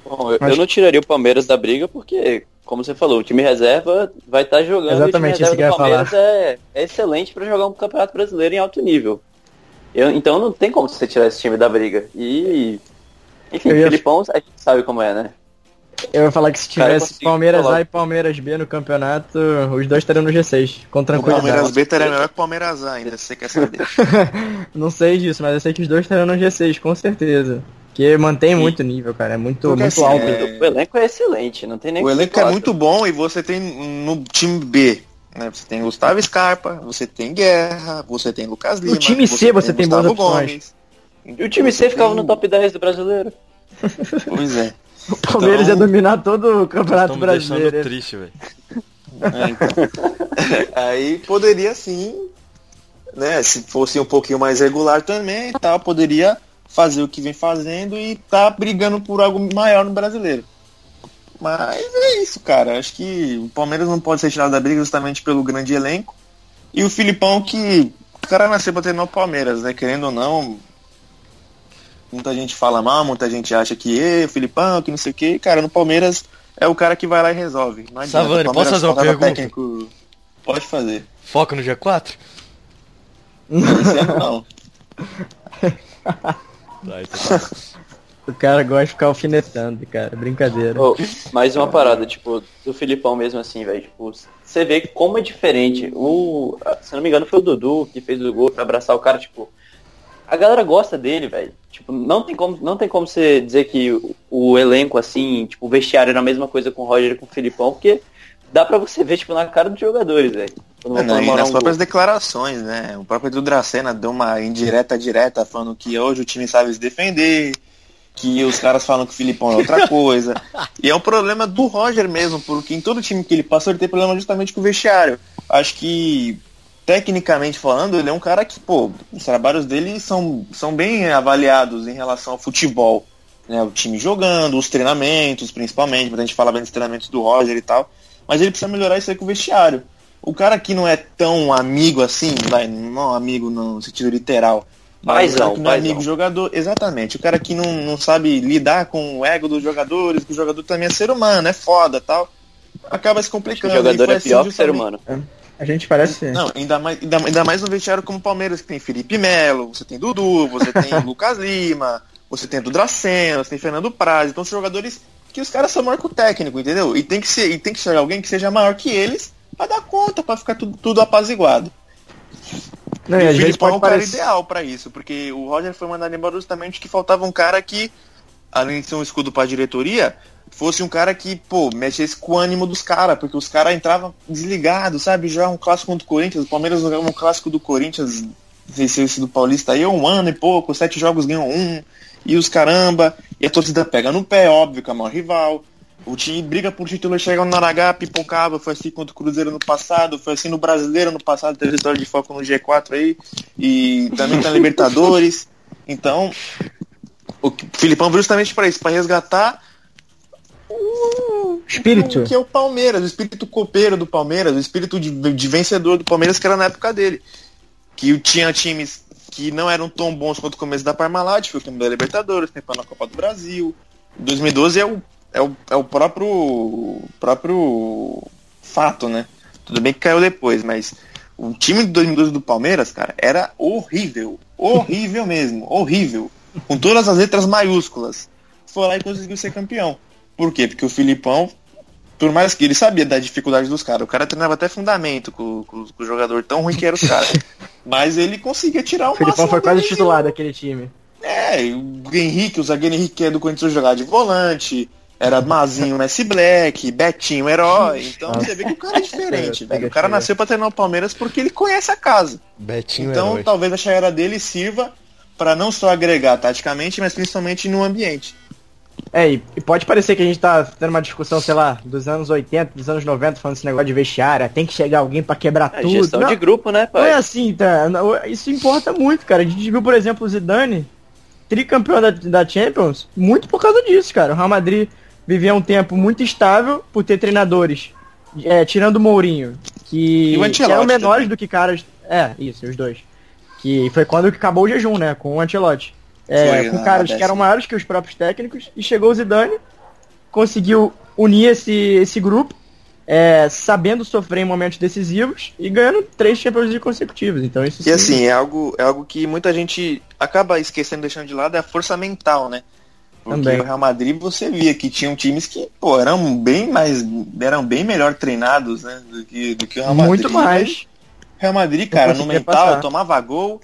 Bom, eu, Mas- eu não tiraria o Palmeiras da briga porque, como você falou, o time reserva vai estar jogando Exatamente e o time reserva do Palmeiras é, é excelente para jogar um campeonato brasileiro em alto nível. Eu- então não tem como você tirar esse time da briga. E. Enfim, ia- Filipão a gente sabe como é, né? Eu ia falar que se tivesse consigo Palmeiras falar. A e Palmeiras B no campeonato, os dois estariam no G6, com O Palmeiras tranquilidade. B é melhor que o Palmeiras A ainda, se você quer saber. Não sei disso, mas eu sei que os dois estariam no G6, com certeza. Porque mantém Sim. muito nível, cara. É muito, Porque, muito assim, alto. é- O elenco é excelente, não tem nem O que elenco é muito bom e você tem no time B, né? Você tem Gustavo Scarpa, você tem Guerra, você tem Lucas Lima. time C você tem boas opções. E o time C ficava no top 10 do brasileiro. Pois é. O Palmeiras Então- ia dominar todo o Campeonato me deixando Brasileiro. triste, velho. É, então. Aí poderia sim, né? Se fosse um pouquinho mais regular também tal, poderia fazer o que vem fazendo e tá brigando por algo maior no brasileiro. Mas é isso, cara. Acho que o Palmeiras não pode ser tirado da briga justamente pelo grande elenco. E o Filipão que o cara nasceu pra treinar o Palmeiras, né? Querendo ou não. Muita gente fala mal, muita gente acha que "Ê, o Filipão, que não sei o que. Cara, no Palmeiras é o cara que vai lá e resolve. Não adianta. Palmeiras posso fazer uma pergunta? técnico- Pode fazer. Foca no G4? Esse ano não. Tá, então tá. O cara gosta de ficar alfinetando, cara. Brincadeira. Ô, mais uma parada, tipo, do Filipão mesmo assim, velho. Tipo, você vê como é diferente. O, se não me engano, foi o Dudu que fez o gol pra abraçar o cara, tipo. A galera gosta dele, velho. Tipo, não tem como, não tem como você dizer que o, o elenco, assim, tipo, o vestiário era a mesma coisa com o Roger e com o Filipão, porque dá pra você ver, tipo, na cara dos jogadores, velho. Quando É, vão não, e nas um próprias gol. declarações, né? O próprio Edu Dracena deu uma indireta direta falando que hoje o time sabe se defender, que os caras falam que o Filipão é outra coisa. e é um problema do Roger mesmo, porque em todo time que ele passou ele tem problema justamente com o vestiário. Acho que, tecnicamente falando, ele é um cara que, pô, os trabalhos dele são, são bem avaliados em relação ao futebol. Né? O time jogando, os treinamentos, principalmente, a gente fala bem dos treinamentos do Roger e tal. Mas ele precisa melhorar isso aí com o vestiário. O cara que não é tão amigo assim, vai, não amigo no sentido literal. Mas o cara Paizão, que não é paizão. amigo jogador, exatamente. O cara que não, não sabe lidar com o ego dos jogadores, que o jogador também é ser humano, é foda tal. Acaba se que complicando. o jogador é assim pior que o ser humano. A gente parece. Não, ainda mais, ainda, ainda mais no vestiário como o Palmeiras, que tem Felipe Melo, você tem Dudu, você tem Lucas Lima, você tem Dudracena, você tem Fernando Praz, então são jogadores que os caras são maior que o técnico, entendeu? E tem que ser, e tem que ser alguém que seja maior que eles pra dar conta, pra ficar tudo, tudo apaziguado. Não, E o Filipão é pode o cara parecer. ideal pra isso, porque o Roger foi mandado embora justamente que faltava um cara que, além de ser um escudo pra diretoria, fosse um cara que, pô, mexesse com o ânimo dos caras, porque os caras entravam desligados, sabe? Já um clássico contra o Corinthians, o Palmeiras jogava um clássico do Corinthians, venceu esse do Paulista aí, um ano e pouco, sete jogos ganhou um, e os caramba, e a torcida pega no pé, óbvio, que é o maior rival. O time briga por título, chega no Naragá, pipocava, foi assim contra o Cruzeiro no passado, foi assim no Brasileiro no passado, teve história de foco no G4 aí, e também tá na Libertadores. Então, o Filipão veio justamente para isso, para resgatar o Espírito. que é o Palmeiras, o espírito copeiro do Palmeiras, o espírito de, de vencedor do Palmeiras que era na época dele. Que tinha times que não eram tão bons quanto o começo da Parmalat, foi o campeão da Libertadores, campeão na Copa do Brasil. 2012 é o, é o, é o próprio, próprio fato, né? Tudo bem que caiu depois, mas o time de 2012 do Palmeiras, cara, era horrível. Horrível mesmo, horrível. Com todas as letras maiúsculas. Foi lá e conseguiu ser campeão. Por quê? Porque o Filipão, por mais que ele sabia da dificuldade dos caras, o cara treinava até fundamento com, com- com o jogador tão ruim que era os caras. Mas ele conseguia tirar o O Filipão foi quase titular daquele time. É, o Henrique, o zagueiro Henrique que é do Corinthians jogava de volante, era Mazinho, Messi Black, Betinho, herói. Então você vê que o cara é diferente, velho. O cara nasceu pra treinar o Palmeiras porque ele conhece a casa. Betinho Então herói. talvez a chegada dele sirva pra não só agregar taticamente, mas principalmente no ambiente. É, e, pode parecer que a gente tá tendo uma discussão, sei lá, dos anos 80, dos anos 90, falando esse negócio de vestiário, tem que chegar alguém pra quebrar É, tudo. gestão Não, de grupo, né, não é pai? assim, tá? Isso importa muito, cara. A gente viu, por exemplo, o Zidane, tricampeão da, da Champions, muito por causa disso, cara. O Real Madrid vivia um tempo muito estável por ter treinadores, é, tirando o Mourinho, que, o que Ancelotti eram menores também. do que caras... É, isso, os dois. Que foi quando acabou o jejum, né, com o Ancelotti. É, Foi com caras que eram maiores que os próprios técnicos, e chegou o Zidane, conseguiu unir esse, esse grupo, é, sabendo sofrer em momentos decisivos e ganhando três Champions League consecutivos. Então isso E sim- assim, é algo, é algo que muita gente acaba esquecendo, deixando de lado, é a força mental, né? Porque Também. o Real Madrid você via que tinham times que, pô, eram bem mais. eram bem melhor treinados, né? Do que, do que o Real Madrid. muito mais. Real Madrid, cara, no mental, passar. tomava gol,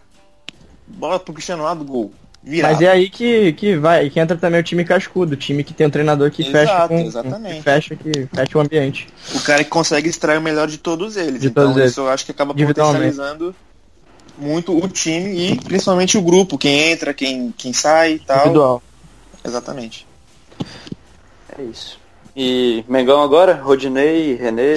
bola pro Cristiano Ronaldo, gol. Virava. Mas é aí que, que vai, que entra também o time cascudo, o time que tem um treinador que fecha Exato, com, exatamente. que fecha, que fecha o ambiente. O cara que consegue extrair o melhor de todos eles. De então todos eles. isso eu acho que acaba potencializando muito o time e principalmente o grupo, quem entra, quem, quem sai e tal. Individual. Exatamente. É isso. E Mengão agora? Rodinei, René.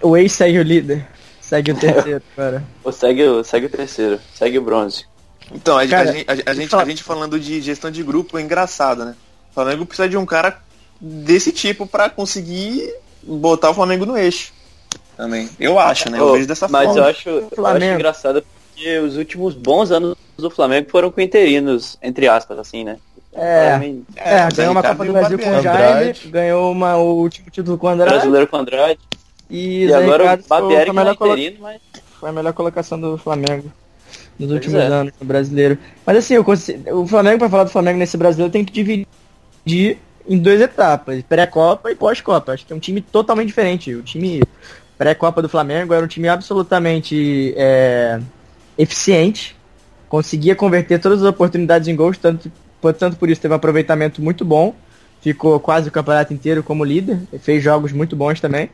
O ex segue o líder. Segue o terceiro, cara. Ou segue, o- segue o terceiro? Segue o bronze. Então, a, a Cara, gente, a, a gente, fala- a gente falando de gestão de grupo é engraçado, né? O Flamengo precisa de um cara desse tipo pra conseguir botar o Flamengo no eixo. Também. Eu acho, né? Eu Ô, vejo dessa Mas forma. eu acho, eu acho Flamengo. engraçado porque os últimos bons anos do Flamengo foram com interinos, entre aspas, assim, né? É. Mim, É, mas ganhou uma Copa do o Brasil com o. Jaime, Andrade. ganhou uma, o último título com o Andrade. Brasileiro com Andrade. E, E agora Ricardo o foi, Barbieri foi é melhor colo- interino, mas foi a melhor colocação do Flamengo nos últimos é. anos no brasileiro. Mas assim, eu consi- o Flamengo, pra falar do Flamengo nesse brasileiro, tem que dividir em duas etapas, pré-copa e pós-copa. Acho que é um time totalmente diferente. O time pré-copa do Flamengo era um time absolutamente é, eficiente, conseguia converter todas as oportunidades em gols, tanto, tanto por isso teve um aproveitamento muito bom. Ficou quase o campeonato inteiro como líder, fez jogos muito bons também.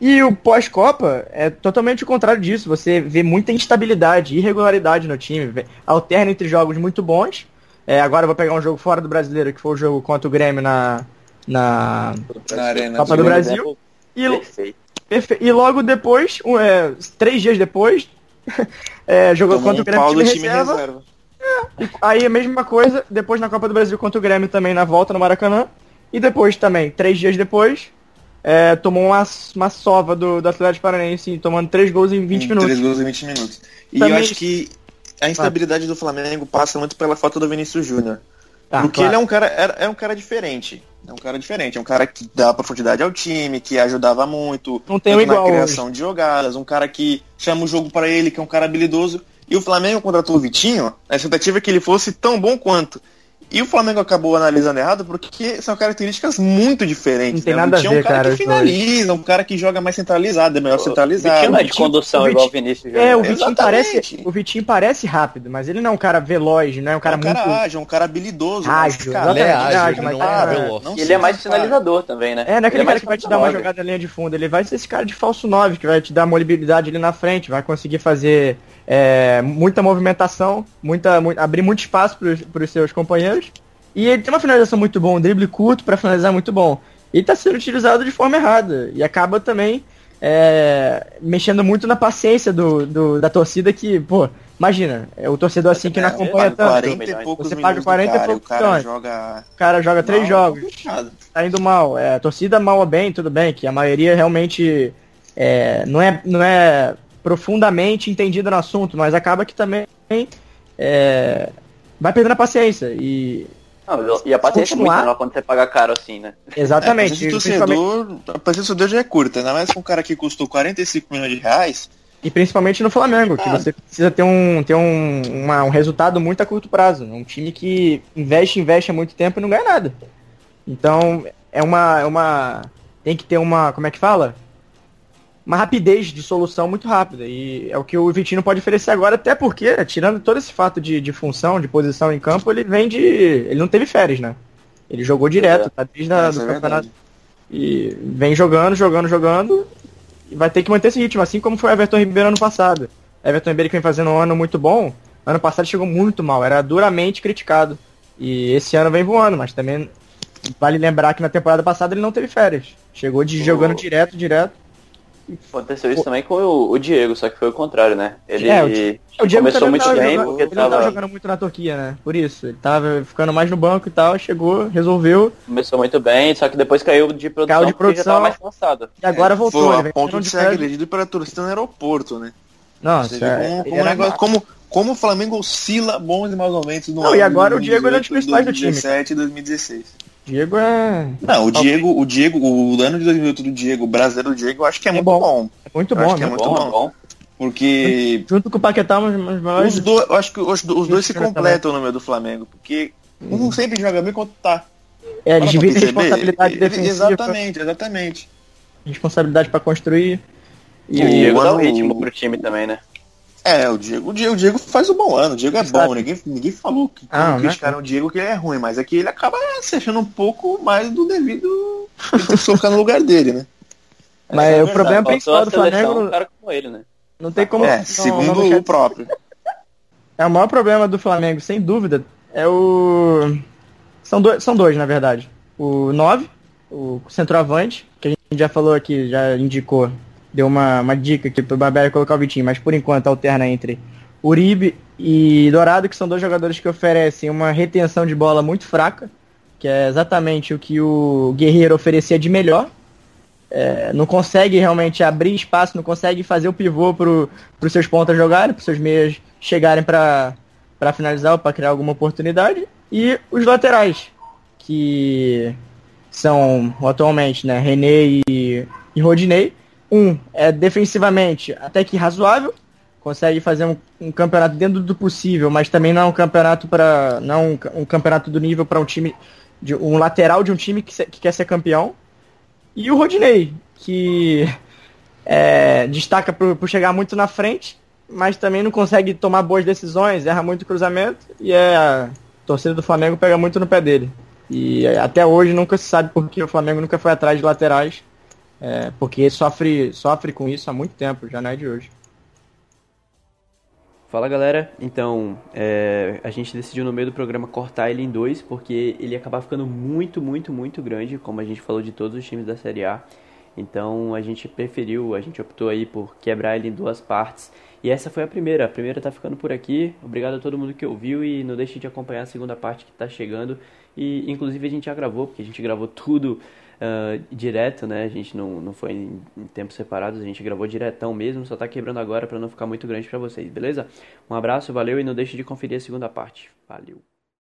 E o pós-Copa é totalmente o contrário disso. Você vê muita instabilidade, irregularidade no time. Alterna entre jogos muito bons. É, agora eu vou pegar um jogo fora do brasileiro, que foi o jogo contra o Grêmio na, na Na Arena Copa do Brasil. E, perfe- e logo depois, um, é, três dias depois, é, jogou Tomou contra o Grêmio time time reserva. reserva. Aí a mesma coisa, depois na Copa do Brasil contra o Grêmio também na volta no Maracanã. E depois também, três dias depois, é, tomou uma, uma sova do, do Atlético Paranaense, tomando três gols em 20 Em minutos. Três gols em 20 minutos. E Também- eu acho que a instabilidade do Flamengo passa muito pela falta do Vinícius Júnior. Ah, porque claro. ele é um cara, é, é um cara diferente. É um cara diferente, é um cara que dá profundidade ao time, que ajudava muito Não tem tanto na igual criação de jogadas, um cara que chama o jogo para ele, que é um cara habilidoso. E o Flamengo contratou o Vitinho, a expectativa é que ele fosse tão bom quanto. E o Flamengo acabou analisando errado porque são características muito diferentes. Não tem né? nada o Vitinho a é ver, um cara cara, que dois. finaliza, um cara que joga mais centralizado, é melhor O centralizado. Vitinho não é de Vitinho- condução o igual o Vitinho- Vinícius É, o. Vitinho, Exatamente. parece, o Vitinho parece rápido, mas ele não é um cara veloz, não é um cara é um muito cara ágil, é um cara habilidoso. mas, ágil. cara, Ele é ágil, mas não é cara, não E ele é mais finalizador também, né? É, não é aquele Ele cara que vai te dar uma jogada na linha de fundo, ele vai ser esse cara de falso 9, que vai te dar mobilidade ali na frente, vai conseguir fazer é, muita movimentação, muita, mu- abrir muito espaço para os seus companheiros. E ele tem uma finalização muito boa, um drible curto para finalizar muito bom. E está sendo utilizado de forma errada. E acaba também é, mexendo muito na paciência do, do- da torcida que, pô, imagina, é o torcedor assim que não É, acompanha tanto. 40 e poucos Você paga minutos 40 e do cara, poucos o cara milhões. joga O cara joga três mal, jogos complicado. tá indo mal. É, a torcida mal ou bem, tudo bem, que a maioria realmente é, não, é, não é profundamente entendida no assunto, mas acaba que também é, vai perdendo a paciência. E Não, e a paciência é muito Continuar- menor quando você paga caro assim, né? exatamente. É, a paciência do principalmente, torcedor, a paciência do torcedor já é curta, ainda mais com um cara que custou 45 milhões de reais. e principalmente no Flamengo, que Ah. você precisa ter um, ter um, uma- um resultado muito a curto prazo. Um time que investe, investe há muito tempo e não ganha nada. Então, é uma. É uma tem que ter uma. Como é que fala? Uma rapidez de solução muito rápida. E é o que o Vitinho pode oferecer agora, até porque, tirando todo esse fato de, de função, de posição em campo, ele vem de. Ele não teve férias, né? Ele jogou direto, tá desde a, do é campeonato. verdade. E vem jogando, jogando, jogando. E vai ter que manter esse ritmo, assim como foi o Everton Ribeiro ano passado. Everton Ribeiro que vem fazendo um ano muito bom. Ano passado chegou muito mal, era duramente criticado. E esse ano vem voando, mas também vale lembrar que na temporada passada ele não teve férias. Chegou de, Oh. jogando direto, direto. Aconteceu isso também com o, o Diego, só que foi o contrário, né? Ele É, o Di- O Diego começou muito bem jogando, porque ele tava tava, jogando muito na Turquia, né? Por isso. Ele tava ficando mais no banco e tal, chegou, resolveu. começou muito bem, só que depois caiu de produção Caiu de porque já tava produção. mais cansado. E agora voltou. Foi ele a vem ponto de ser agredido pela torcida no aeroporto, né? Nossa, é, como, o negócio- má. como, como o Flamengo oscila bons e maus momentos no Não, ano e agora de o Diego é um dos principais do time. 2017 e 2016. Diego é, Não, o Diego, o Diego, o ano de 2008 do Diego, o brasileiro do Diego, eu acho que é, É muito bom. bom. é muito Eu bom, acho que é né? muito bom, bom. é bom. Porque Junto com o Paquetá, um dos os dois, eu acho que os, os dois se completam no meio do Flamengo. Porque um sempre joga bem quanto tá. É, eles Para pra dividem responsabilidade ele- defensiva, Exatamente, exatamente. responsabilidade pra construir. E E o O Diego dá o ritmo pro time também, né? É, o Diego, o Diego, o Diego faz um bom ano, o Diego é Sabe. bom, ninguém, ninguém falou que Ah, né? criticaram o Diego que ele é ruim, mas é que ele acaba se achando um pouco mais do devido ele tem que colocar no lugar dele, né? Mas é a o problema Faltou principal a do Flamengo um cara como ele, né? não tem como. É, não- segundo não o próprio. É o maior problema do Flamengo, sem dúvida, é o. São dois, são dois na verdade. O 9, o centroavante, que a gente já falou aqui, já indicou, deu uma, uma dica aqui pro Barbieri colocar o Vitinho, mas por enquanto alterna entre Uribe e Dourado, que são dois jogadores que oferecem uma retenção de bola muito fraca, que é exatamente o que o Guerreiro oferecia de melhor. É, não consegue realmente abrir espaço, não consegue fazer o pivô para os seus pontas jogarem, para seus meias chegarem para finalizar ou para criar alguma oportunidade. E os laterais, que são atualmente né, René e, e Rodinei. Um é defensivamente até que razoável, consegue fazer um, um campeonato dentro do possível, mas também não é um campeonato para não um, ca- um campeonato do nível para um time de um lateral de um time que, se- que quer ser campeão. E o Rodinei, que é, destaca por, por chegar muito na frente, mas também não consegue tomar boas decisões, erra muito cruzamento e é, a torcida do Flamengo pega muito no pé dele. E é, até hoje nunca se sabe por que o Flamengo nunca foi atrás de laterais, é, porque sofre, sofre com isso há muito tempo, já não é de hoje. Fala galera, então é, a gente decidiu no meio do programa cortar ele em dois, porque ele ia acabar ficando muito, muito, muito grande, como a gente falou de todos os times da Série A. Então a gente preferiu, a gente optou aí por quebrar ele em duas partes. E essa foi a primeira, a primeira tá ficando por aqui. Obrigado a todo mundo que ouviu e não deixe de acompanhar a segunda parte que tá chegando. E inclusive a gente já gravou, porque a gente gravou tudo ah, direto, né? A gente não, não foi em, em tempos separados, a gente gravou diretão mesmo, só tá quebrando agora para não ficar muito grande para vocês, beleza? Um abraço, valeu e não deixe de conferir a segunda parte. Valeu.